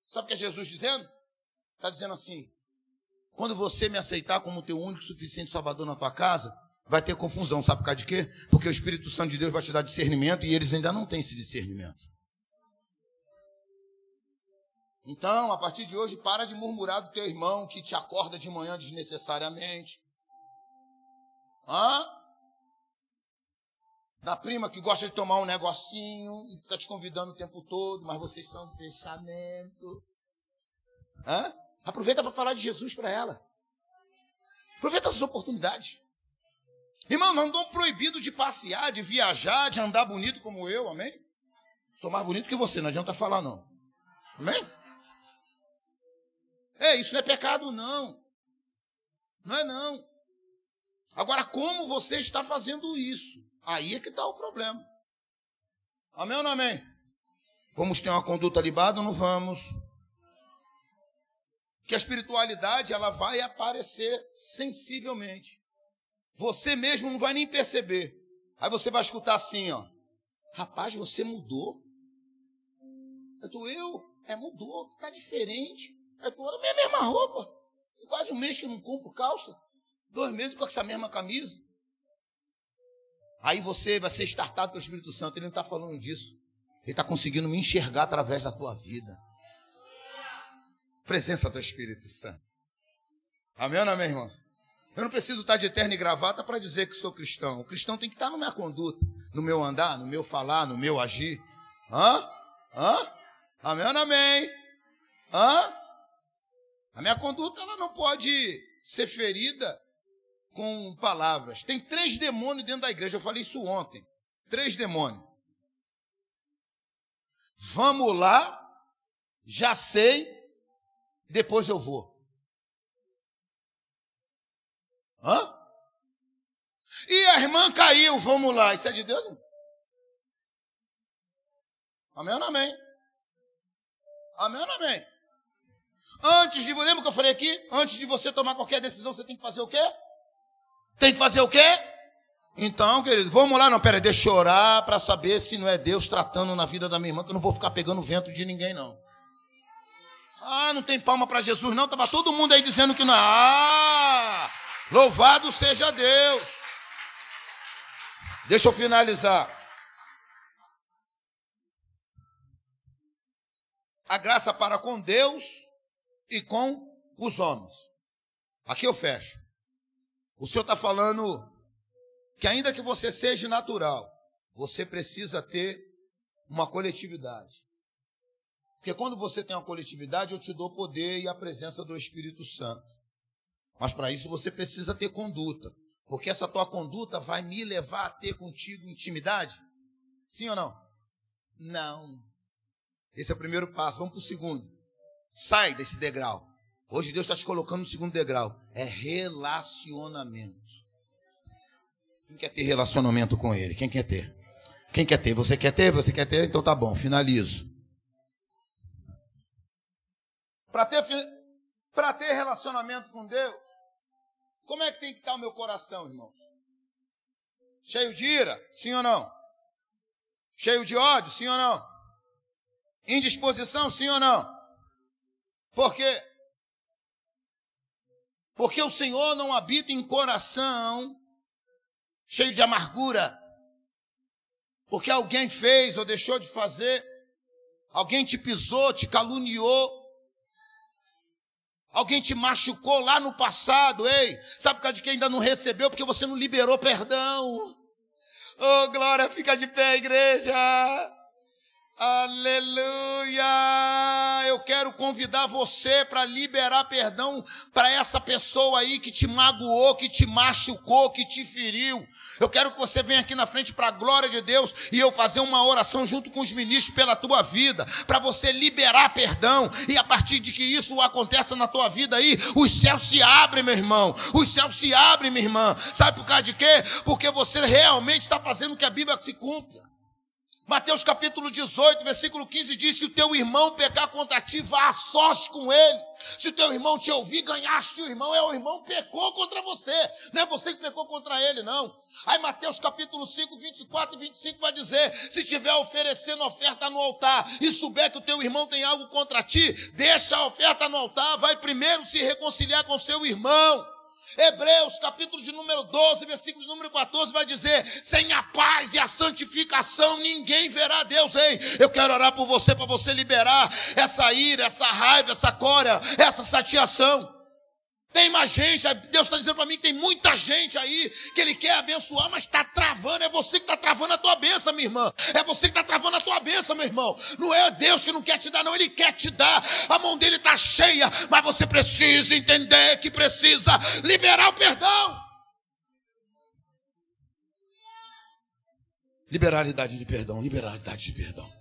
Sabe o que é Jesus dizendo? Está dizendo assim: quando você me aceitar como teu único suficiente Salvador na tua casa, vai ter confusão. Sabe por causa de quê? Porque o Espírito Santo de Deus vai te dar discernimento e eles ainda não têm esse discernimento. Então, a partir de hoje, para de murmurar do teu irmão que te acorda de manhã desnecessariamente. Hã? da prima que gosta de tomar um negocinho e fica te convidando o tempo todo, mas vocês estão no fechamento. Hã? Aproveita para falar de Jesus para ela. Aproveita essas oportunidades. Irmão, não estou proibido de passear, de viajar, de andar bonito como eu, amém? Sou mais bonito que você, não adianta falar não. Amém? É, isso não é pecado, não. Não é não. Agora, como você está fazendo isso? Aí é que está o problema. Amém ou não amém? Vamos ter uma conduta libada ou não vamos? Que a espiritualidade ela vai aparecer sensivelmente. Você mesmo não vai nem perceber. Aí você vai escutar assim, ó. Rapaz, você mudou. Eu tô eu, é mudou, está diferente. Eu tô a mesma roupa. Quase um mês que não compro calça. Dois meses com essa mesma camisa. Aí você vai ser estartado pelo Espírito Santo. Ele não está falando disso. Ele está conseguindo me enxergar através da tua vida. Presença do Espírito Santo. Amém ou amém, irmãos? Eu não preciso estar de terno e gravata para dizer que sou cristão. O cristão tem que estar na minha conduta, no meu andar, no meu falar, no meu agir. Hã? Hã? Amém ou amém? Hã? A minha conduta ela não pode ser ferida com palavras. Tem três demônios dentro da igreja. Eu falei isso ontem. Três demônios. Vamos lá, já sei, depois eu vou. Hã? E a irmã caiu, vamos lá. Isso é de Deus? Amém ou não amém? Amém ou não amém? Antes de, lembra que eu falei aqui? Antes de você tomar qualquer decisão, você tem que fazer o quê? Tem que fazer o quê? Então, querido, vamos lá, não, pera, deixa eu orar para saber se não é Deus tratando na vida da minha irmã, que eu não vou ficar pegando vento de ninguém, não. Ah, não tem palma para Jesus, não. Tava todo mundo aí dizendo que não. Ah, louvado seja Deus. Deixa eu finalizar. A graça para com Deus e com os homens. Aqui eu fecho. O Senhor está falando que, ainda que você seja natural, você precisa ter uma coletividade. Porque quando você tem uma coletividade, eu te dou poder e a presença do Espírito Santo. Mas para isso você precisa ter conduta. Porque essa tua conduta vai me levar a ter contigo intimidade? Sim ou não? Não. Esse é o primeiro passo. Vamos para o segundo. Sai desse degrau. Hoje Deus está te colocando no segundo degrau. É relacionamento. Quem quer ter relacionamento com Ele? Quem quer ter? Quem quer ter? Você quer ter? Você quer ter? Então tá bom, finalizo. Para ter, para ter relacionamento com Deus, como é que tem que estar o meu coração, irmãos? Cheio de ira? Sim ou não? Cheio de ódio? Sim ou não? Indisposição? Sim ou não? Por quê? Porque o Senhor não habita em coração cheio de amargura. Porque alguém fez ou deixou de fazer, alguém te pisou, te caluniou, alguém te machucou lá no passado, ei, sabe por causa de que ainda não recebeu? Porque você não liberou perdão. Oh, glória, fica de pé, igreja. Aleluia! Eu quero convidar você para liberar perdão para essa pessoa aí que te magoou, que te machucou, que te feriu. Eu quero que você venha aqui na frente para a glória de Deus e eu fazer uma oração junto com os ministros pela tua vida, para você liberar perdão. E a partir de que isso aconteça na tua vida aí, os céus se abrem, meu irmão. Os céus se abrem, minha irmã. Sabe por causa de quê? Porque você realmente está fazendo que a Bíblia se cumpra. Mateus capítulo 18, versículo 15 diz: Se o teu irmão pecar contra ti, vá a sorte com ele. Se o teu irmão te ouvir, ganhaste o irmão. É o irmão pecou contra você. Não é você que pecou contra ele, não. Aí Mateus capítulo 5, 24 e 25 vai dizer: Se tiver oferecendo oferta no altar e souber que o teu irmão tem algo contra ti, deixa a oferta no altar, vai primeiro se reconciliar com seu irmão. Hebreus, capítulo de número 12, versículo de número 14, vai dizer: sem a paz e a santificação ninguém verá Deus. Ei, eu quero orar por você para você liberar essa ira, essa raiva, essa cória, essa saciação. Tem mais gente, Deus está dizendo para mim, tem muita gente aí que Ele quer abençoar, mas está travando. É você que está travando a tua bênção, minha irmã. É você que está travando a tua bênção, meu irmão. Não é Deus que não quer te dar, não. Ele quer te dar. A mão dele está cheia, mas você precisa entender que precisa liberar o perdão. Liberalidade de perdão, liberalidade de perdão.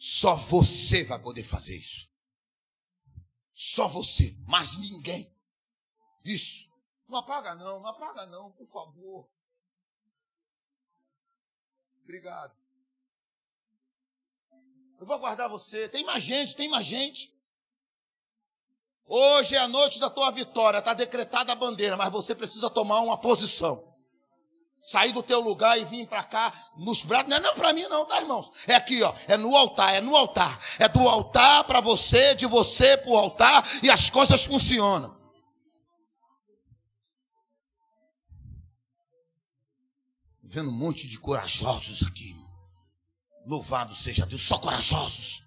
Só você vai poder fazer isso. Só você, mas ninguém. Isso. Não apaga não, não apaga não, por favor. Obrigado. Eu vou aguardar você. Tem mais gente, tem mais gente. Hoje é a noite da tua vitória, está decretada a bandeira, mas você precisa tomar uma posição sair do teu lugar e vir para cá nos braços. Não é não para mim não, tá, irmãos? É aqui, ó. É no altar, é no altar. É do altar para você, de você para o altar e as coisas funcionam. Vendo um monte de corajosos aqui. Louvado seja Deus, só corajosos.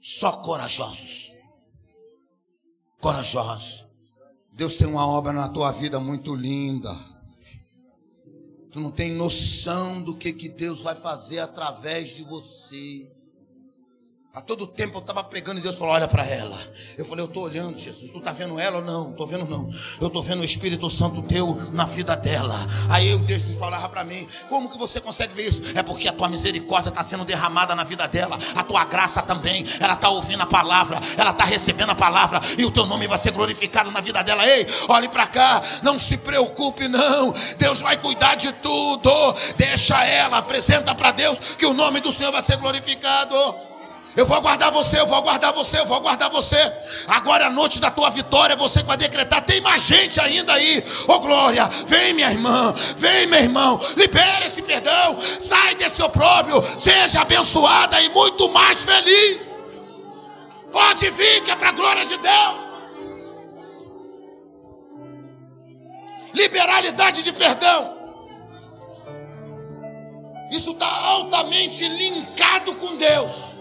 Só corajosos. Corajosos. Deus tem uma obra na tua vida muito linda. Tu não tem noção do que, que Deus vai fazer através de você. A todo tempo eu estava pregando e Deus falou: Olha para ela. Eu falei: Eu estou olhando, Jesus. Tu está vendo ela ou não? Estou vendo, não. Eu estou vendo o Espírito Santo teu na vida dela. Aí eu Deus falava para mim: Como que você consegue ver isso? É porque a tua misericórdia está sendo derramada na vida dela. A tua graça também. Ela está ouvindo a palavra. Ela está recebendo a palavra. E o teu nome vai ser glorificado na vida dela. Ei, olhe para cá. Não se preocupe, não. Deus vai cuidar de tudo. Deixa ela. Apresenta para Deus que o nome do Senhor vai ser glorificado. Eu vou aguardar você, eu vou aguardar você, eu vou aguardar você. Agora a noite da tua vitória, você que vai decretar. Tem mais gente ainda aí. Ô oh, glória, vem minha irmã, vem meu irmão. Libera esse perdão, sai desse opróbrio, seja abençoada e muito mais feliz. Pode vir, que é para a glória de Deus. Liberalidade de perdão. Isso está altamente linkado com Deus.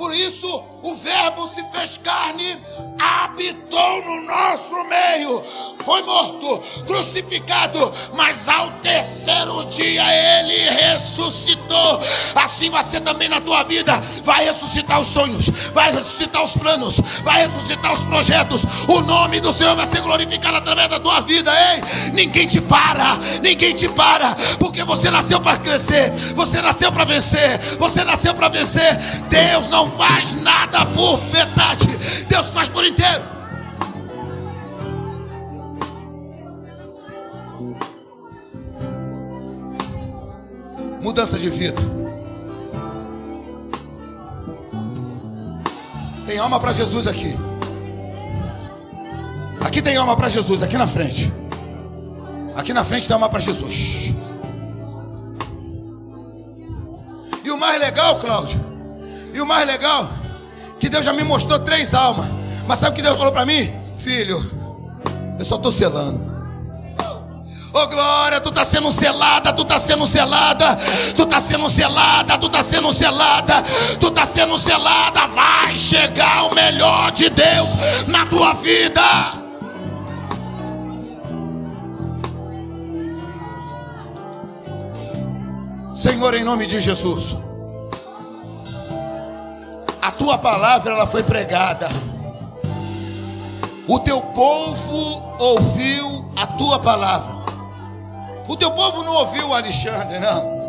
Por isso, o Verbo se fez carne, habitou no nosso meio, foi morto, crucificado, mas ao terceiro dia ele ressuscitou. Assim vai ser também na tua vida. Vai ressuscitar os sonhos, vai ressuscitar os planos, vai ressuscitar os projetos. O nome do Senhor vai ser glorificado através da tua vida. Ei, ninguém te para, ninguém te para, porque você nasceu para crescer, você nasceu para vencer, você nasceu para vencer. Deus não faz nada por metade, Deus faz por inteiro. Mudança de vida. Tem alma para Jesus aqui. Aqui tem alma para Jesus, aqui na frente. Aqui na frente tem alma para Jesus. E o mais legal, Cláudio, e o mais legal, que Deus já me mostrou três almas. Mas sabe o que Deus falou para mim? Filho, eu só estou selando. Oh glória, tu está sendo selada, tu está sendo selada, tu está sendo selada, tu está sendo selada, tu está sendo selada. Vai chegar o melhor de Deus na tua vida. Senhor, em nome de Jesus tua palavra ela foi pregada. O teu povo ouviu a tua palavra. O teu povo não ouviu Alexandre, não.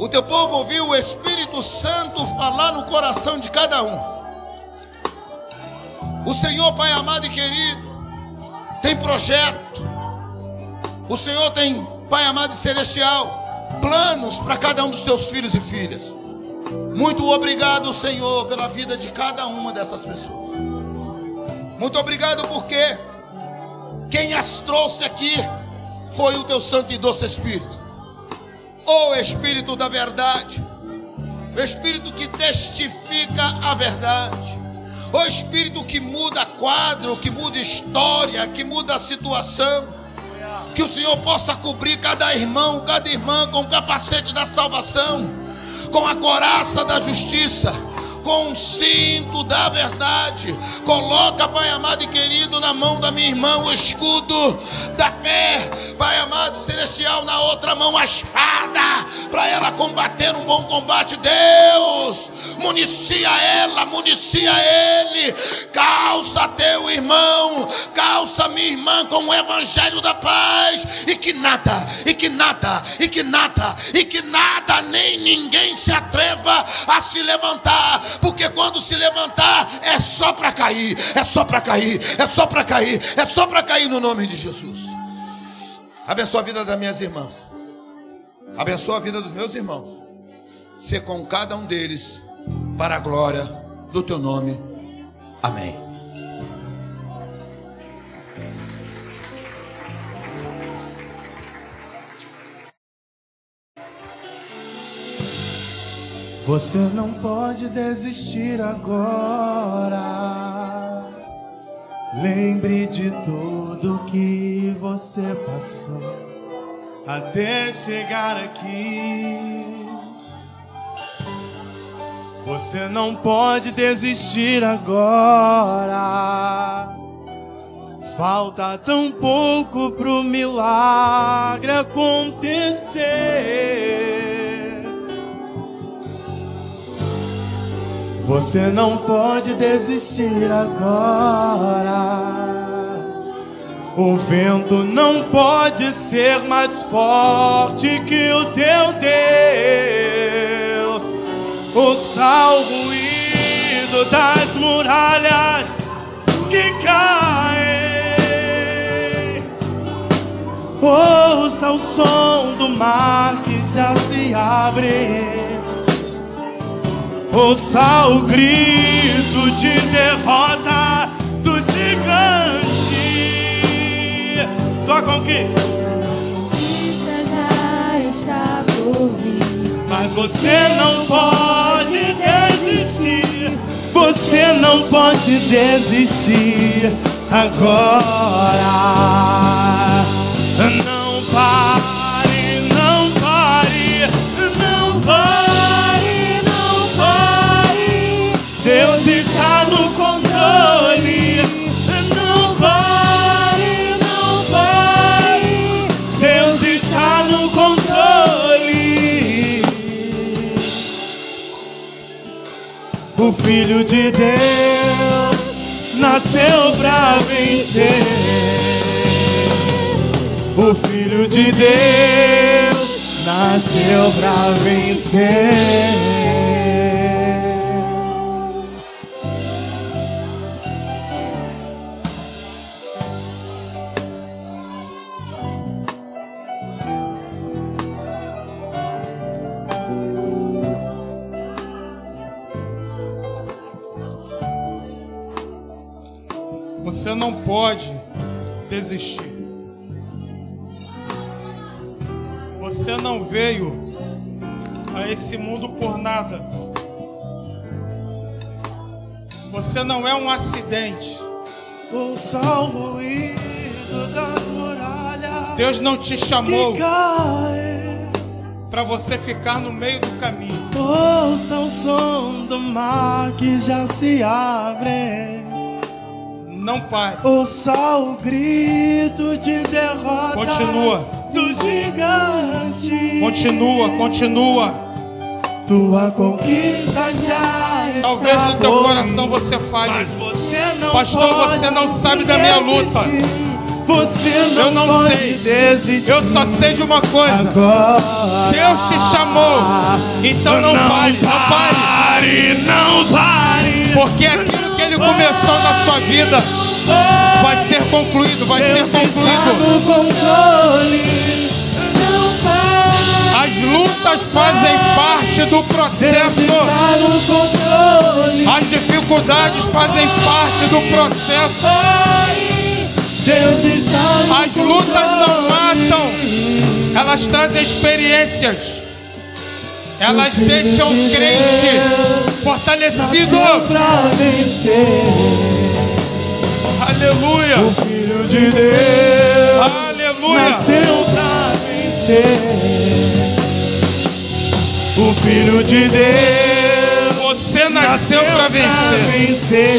O teu povo ouviu o Espírito Santo falar no coração de cada um. O Senhor, Pai amado e querido, tem projeto. O Senhor tem Pai amado e celestial, planos para cada um dos teus filhos e filhas. Muito obrigado, Senhor, pela vida de cada uma dessas pessoas. Muito obrigado porque quem as trouxe aqui foi o teu Santo e Doce Espírito. O Espírito da verdade. O Espírito que testifica a verdade. O Espírito que muda quadro, que muda história, que muda a situação que o Senhor possa cobrir cada irmão, cada irmã com o capacete da salvação, com a coraça da justiça com o cinto da verdade. Coloca, Pai amado e querido, na mão da minha irmã o escudo da fé. Pai amado celestial, na outra mão a espada, para ela combater um bom combate. Deus, municia ela, municia ele. Calça teu irmão, calça minha irmã com o evangelho da paz. E que nada, e que nada, e que nada, e que nada, nem ninguém se atreva a se levantar porque quando se levantar é só para cair, é só para cair, é só para cair, é só para cair no nome de Jesus. Abençoa a vida das minhas irmãs. Abençoa a vida dos meus irmãos. Ser com cada um deles para a glória do teu nome. Amém. Você não pode desistir agora. Lembre de tudo que você passou até chegar aqui. Você não pode desistir agora. Falta tão pouco pro milagre acontecer. Você não pode desistir agora. O vento não pode ser mais forte que o teu Deus. O sal ruído das muralhas que caem. Ouça o som do mar que já se abre. Ouça o grito de derrota do gigante. Tua conquista. Conquista já está por vir. Mas você não pode desistir. Você não pode desistir agora. Não pare, O Filho de Deus nasceu pra vencer. O Filho de Deus nasceu pra vencer. Pode desistir. Você não veio a esse mundo por nada. Você não é um acidente. O sal ruído das muralhas Deus não te chamou para você ficar no meio do caminho. Ouça o som do mar que já se abre. Não pare. Ouça o grito de derrota Continua. do gigante. Continua, continua. Tua conquista já está Talvez no teu coração você fale. Mas você não Pastor, você não sabe da minha luta. desistir. Você não, Eu não sei. desistir. Eu só sei de uma coisa. Agora. Deus te chamou. Então não pare, não pare. pare, não pare. Porque aquilo começou na sua vida vai ser concluído, vai ser Deus está concluído. no controle. fazem parte do processo. As dificuldades fazem parte do processo. Deus está no As lutas não matam, elas trazem experiências. Elas deixam crente fortalecido. Nasceu pra vencer. Aleluia. O Filho de Deus Aleluia. nasceu pra vencer. O Filho de Deus Você nasceu para vencer. vencer.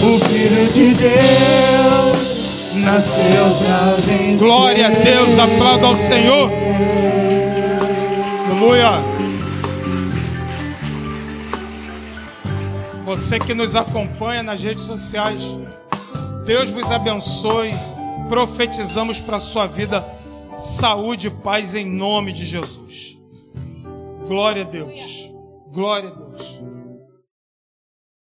O Filho de Deus nasceu pra vencer. Glória a Deus, aplauda ao Senhor. Aleluia. Você que nos acompanha nas redes sociais, Deus vos abençoe. Profetizamos para sua vida saúde e paz em nome de Jesus. Glória a Deus. Glória a Deus.